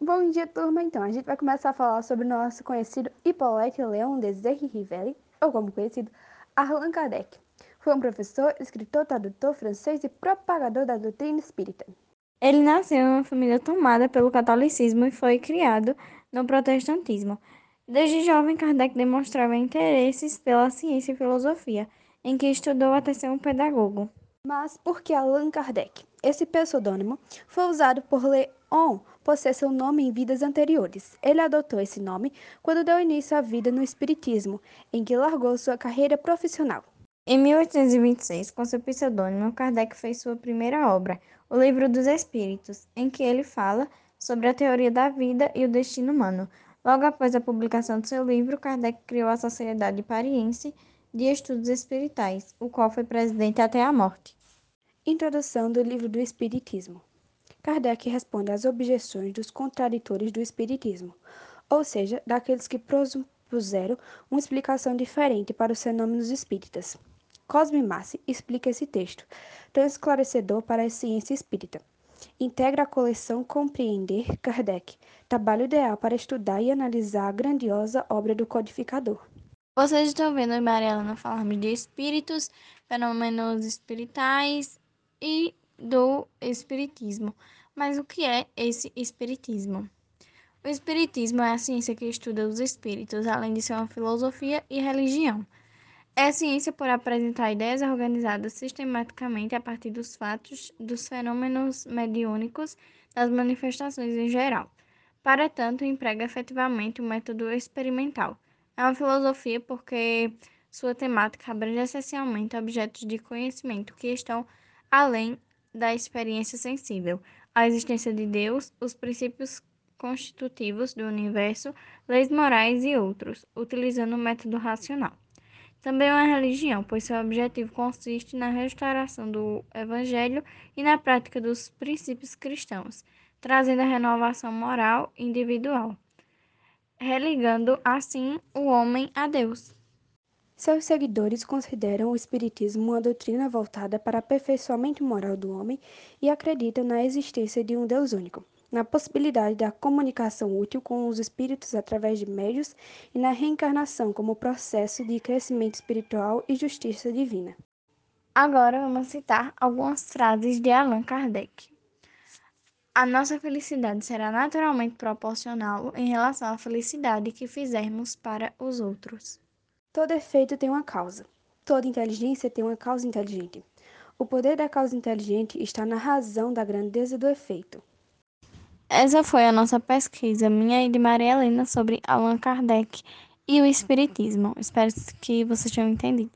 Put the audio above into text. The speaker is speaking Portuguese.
Bom dia, turma. Então, a gente vai começar a falar sobre o nosso conhecido Hippolyte Leon Desire Rivelli, ou como conhecido, Allan Kardec. Foi um professor, escritor, tradutor francês e propagador da doutrina espírita. Ele nasceu em uma família tomada pelo catolicismo e foi criado no protestantismo. Desde jovem, Kardec demonstrava interesses pela ciência e filosofia, em que estudou até ser um pedagogo. Mas por que Allan Kardec? Esse pseudônimo foi usado por Leon por ser seu nome em vidas anteriores. Ele adotou esse nome quando deu início à vida no Espiritismo, em que largou sua carreira profissional. Em 1826, com seu pseudônimo, Kardec fez sua primeira obra, O Livro dos Espíritos, em que ele fala sobre a teoria da vida e o destino humano. Logo após a publicação do seu livro, Kardec criou a Sociedade Pariense de Estudos Espiritais, o qual foi presidente até a morte. Introdução do Livro do Espiritismo. Kardec responde às objeções dos contraditores do Espiritismo, ou seja, daqueles que propuseram uma explicação diferente para os fenômenos espíritas. Cosme Massi explica esse texto, tão esclarecedor para a ciência espírita. Integra a coleção Compreender Kardec, trabalho ideal para estudar e analisar a grandiosa obra do codificador. Vocês estão vendo Maria Helena falarmos de espíritos, fenômenos espirituais e do espiritismo. Mas o que é esse espiritismo? O espiritismo é a ciência que estuda os espíritos, além de ser uma filosofia e religião. É ciência por apresentar ideias organizadas sistematicamente a partir dos fatos, dos fenômenos mediúnicos, das manifestações em geral. Para tanto, emprega efetivamente o método experimental é uma filosofia porque sua temática abrange essencialmente objetos de conhecimento que estão além da experiência sensível, a existência de Deus, os princípios constitutivos do universo, leis morais e outros, utilizando o método racional. Também é uma religião, pois seu objetivo consiste na restauração do evangelho e na prática dos princípios cristãos, trazendo a renovação moral individual religando assim o homem a Deus. Seus seguidores consideram o Espiritismo uma doutrina voltada para o aperfeiçoamento moral do homem e acreditam na existência de um Deus único, na possibilidade da comunicação útil com os espíritos através de médios e na reencarnação como processo de crescimento espiritual e justiça divina. Agora vamos citar algumas frases de Allan Kardec. A nossa felicidade será naturalmente proporcional em relação à felicidade que fizermos para os outros. Todo efeito tem uma causa. Toda inteligência tem uma causa inteligente. O poder da causa inteligente está na razão da grandeza do efeito. Essa foi a nossa pesquisa, minha e de Maria Helena, sobre Allan Kardec e o Espiritismo. Espero que vocês tenham entendido.